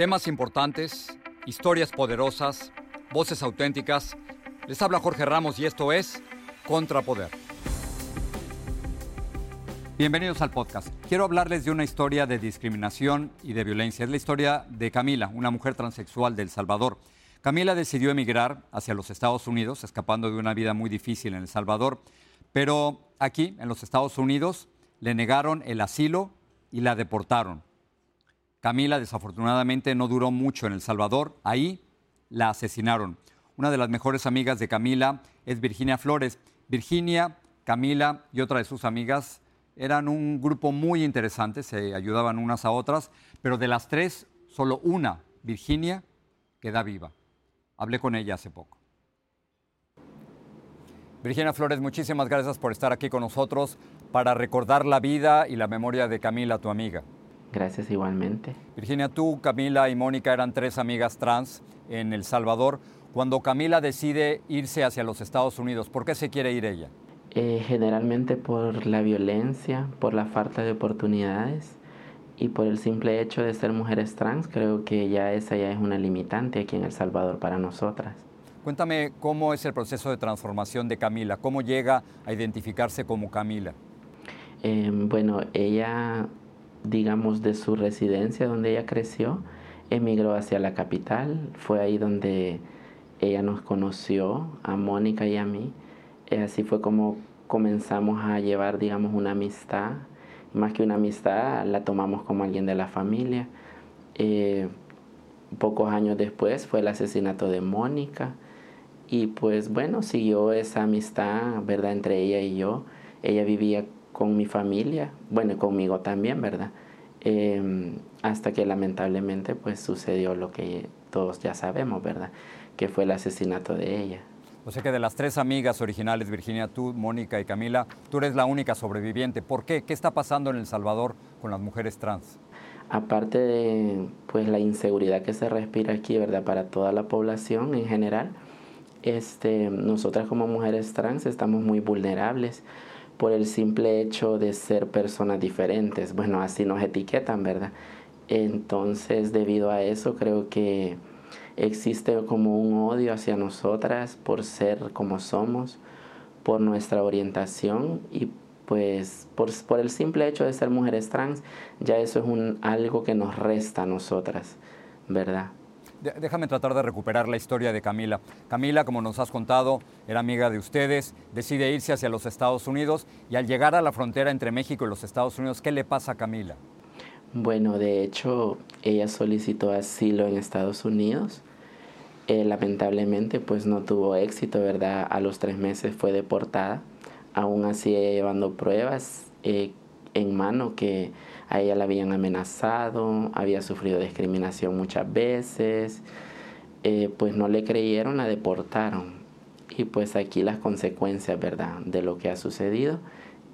Temas importantes, historias poderosas, voces auténticas. Les habla Jorge Ramos y esto es Contrapoder. Bienvenidos al podcast. Quiero hablarles de una historia de discriminación y de violencia. Es la historia de Camila, una mujer transexual de El Salvador. Camila decidió emigrar hacia los Estados Unidos, escapando de una vida muy difícil en El Salvador, pero aquí, en los Estados Unidos, le negaron el asilo y la deportaron. Camila desafortunadamente no duró mucho en El Salvador, ahí la asesinaron. Una de las mejores amigas de Camila es Virginia Flores. Virginia, Camila y otra de sus amigas eran un grupo muy interesante, se ayudaban unas a otras, pero de las tres, solo una, Virginia, queda viva. Hablé con ella hace poco. Virginia Flores, muchísimas gracias por estar aquí con nosotros para recordar la vida y la memoria de Camila, tu amiga. Gracias igualmente. Virginia, tú, Camila y Mónica eran tres amigas trans en El Salvador. Cuando Camila decide irse hacia los Estados Unidos, ¿por qué se quiere ir ella? Eh, generalmente por la violencia, por la falta de oportunidades y por el simple hecho de ser mujeres trans, creo que ya esa ya es una limitante aquí en El Salvador para nosotras. Cuéntame cómo es el proceso de transformación de Camila, cómo llega a identificarse como Camila. Eh, bueno, ella digamos, de su residencia donde ella creció, emigró hacia la capital. Fue ahí donde ella nos conoció, a Mónica y a mí. Así fue como comenzamos a llevar, digamos, una amistad. Más que una amistad, la tomamos como alguien de la familia. Eh, pocos años después fue el asesinato de Mónica. Y pues bueno, siguió esa amistad, ¿verdad?, entre ella y yo. Ella vivía con mi familia, bueno, conmigo también, ¿verdad? Em, hasta que lamentablemente pues sucedió lo que todos ya sabemos, ¿verdad? Que fue el asesinato de ella. O sea que de las tres amigas originales, Virginia, tú, Mónica y Camila, tú eres la única sobreviviente. ¿Por qué? ¿Qué está pasando en El Salvador con las mujeres trans? Aparte de pues la inseguridad que se respira aquí, ¿verdad? Para toda la población en general, este, nosotras como mujeres trans estamos muy vulnerables por el simple hecho de ser personas diferentes. Bueno, así nos etiquetan, ¿verdad? Entonces, debido a eso, creo que existe como un odio hacia nosotras por ser como somos, por nuestra orientación y pues por, por el simple hecho de ser mujeres trans, ya eso es un, algo que nos resta a nosotras, ¿verdad? Déjame tratar de recuperar la historia de Camila. Camila, como nos has contado, era amiga de ustedes, decide irse hacia los Estados Unidos y al llegar a la frontera entre México y los Estados Unidos, ¿qué le pasa a Camila? Bueno, de hecho, ella solicitó asilo en Estados Unidos. Eh, lamentablemente, pues no tuvo éxito, ¿verdad? A los tres meses fue deportada. Aún así, llevando pruebas eh, en mano que a ella la habían amenazado, había sufrido discriminación muchas veces, eh, pues no le creyeron, la deportaron. Y pues aquí las consecuencias, ¿verdad?, de lo que ha sucedido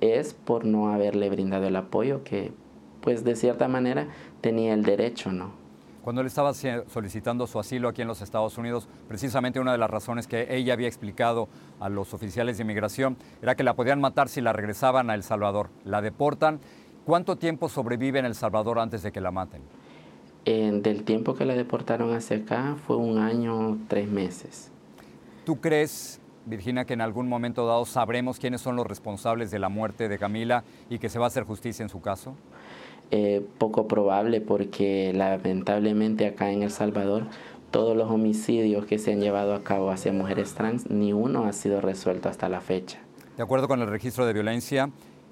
es por no haberle brindado el apoyo que, pues de cierta manera, tenía el derecho, ¿no? Cuando él estaba solicitando su asilo aquí en los Estados Unidos, precisamente una de las razones que ella había explicado a los oficiales de inmigración era que la podían matar si la regresaban a El Salvador. La deportan ¿Cuánto tiempo sobrevive en El Salvador antes de que la maten? del tiempo que la deportaron hacia acá fue un año, tres meses. ¿Tú crees, Virginia, que en algún momento dado sabremos quiénes son los responsables de la muerte de Camila y que se va a hacer justicia en su caso? Eh, poco probable porque lamentablemente acá en El Salvador todos los homicidios que se han llevado a cabo hacia mujeres trans, ni uno ha sido resuelto hasta la fecha. De acuerdo con el registro de violencia,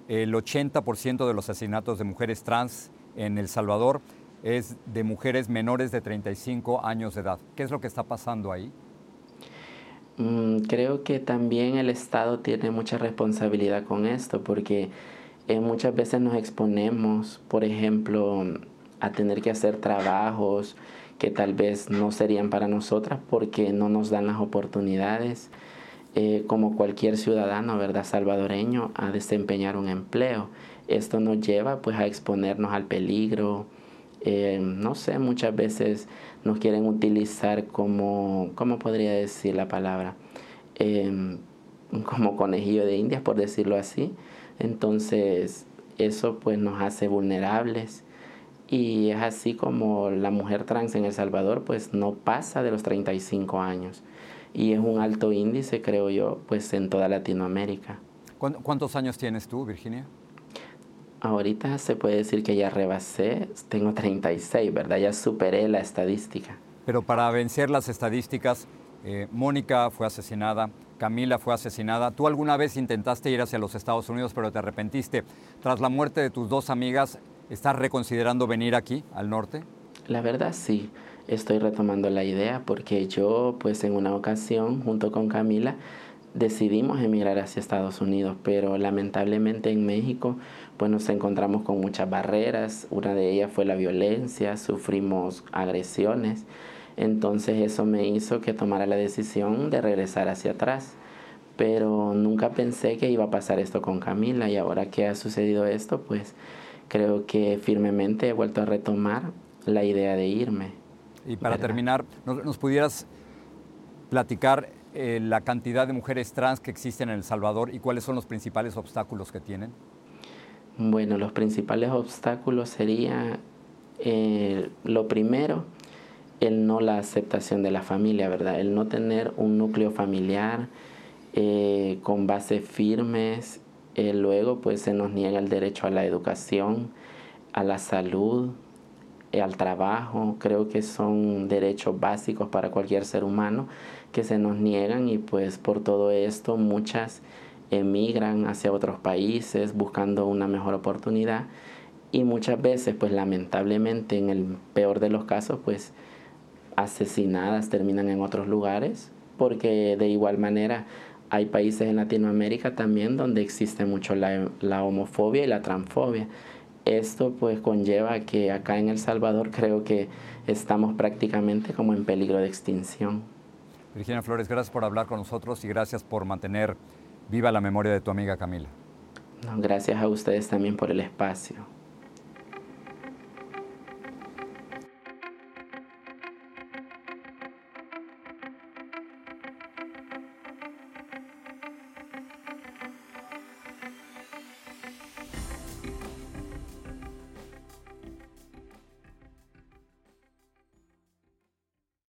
el 80% de los asesinatos de mujeres trans en El Salvador es de mujeres menores de 35 años de edad. ¿Qué es lo que está pasando ahí? Mm, creo que también el Estado tiene mucha responsabilidad con esto porque eh, muchas veces nos exponemos, por ejemplo, a tener que hacer trabajos que tal vez no serían para nosotras porque no nos dan las oportunidades eh, como cualquier ciudadano, ¿verdad? Salvadoreño, a desempeñar un empleo. Esto nos lleva pues a exponernos al peligro. Eh, no sé, muchas veces nos quieren utilizar como, ¿cómo podría decir la palabra? Em, como conejillo de indias, por decirlo así. Entonces, eso pues nos hace vulnerables y es así como la mujer trans en El Salvador pues no pasa de los 35 años y es un alto índice creo yo pues en toda Latinoamérica. ¿Cuántos años tienes tú, Virginia? Ahorita se puede decir que ya rebasé, tengo 36, ¿verdad? Ya superé la estadística. Pero para vencer las estadísticas, eh, Mónica fue asesinada, Camila fue asesinada. ¿Tú alguna vez intentaste ir hacia los Estados Unidos pero te arrepentiste? Tras la muerte de tus dos amigas, ¿estás reconsiderando venir aquí, al norte? La verdad sí, estoy retomando la idea porque yo pues en una ocasión junto con Camila decidimos emigrar hacia Estados Unidos, pero lamentablemente en México pues nos encontramos con muchas barreras, una de ellas fue la violencia, sufrimos agresiones entonces eso me hizo que tomara la decisión de regresar hacia atrás. Pero nunca pensé que iba a pasar esto con Camila y ahora que ha sucedido esto, pues creo que firmemente he vuelto a retomar la idea de irme. Y para terminar, ¿nos, pudieras platicar eh, la cantidad de mujeres trans que existen en El Salvador y cuáles son los principales obstáculos que tienen? Bueno, los principales obstáculos sería eh, lo primero, el no la aceptación de la familia, ¿verdad? El no tener un núcleo familiar eh, con bases firmes. Eh, luego, pues se nos niega el derecho a la educación, a la salud, al trabajo. Creo que son derechos básicos para cualquier ser humano que se nos niegan y pues por todo esto muchas emigran hacia otros países buscando una mejor oportunidad y muchas veces pues lamentablemente en el peor de los casos pues asesinadas terminan en otros lugares, porque de igual manera hay países en Latinoamérica también donde existe mucho la, homofobia y la transfobia. Esto pues conlleva que acá en El Salvador creo que estamos prácticamente como en peligro de extinción. Virginia Flores, gracias por hablar con nosotros y gracias por mantener viva la memoria de tu amiga Camila. gracias a ustedes también por el espacio.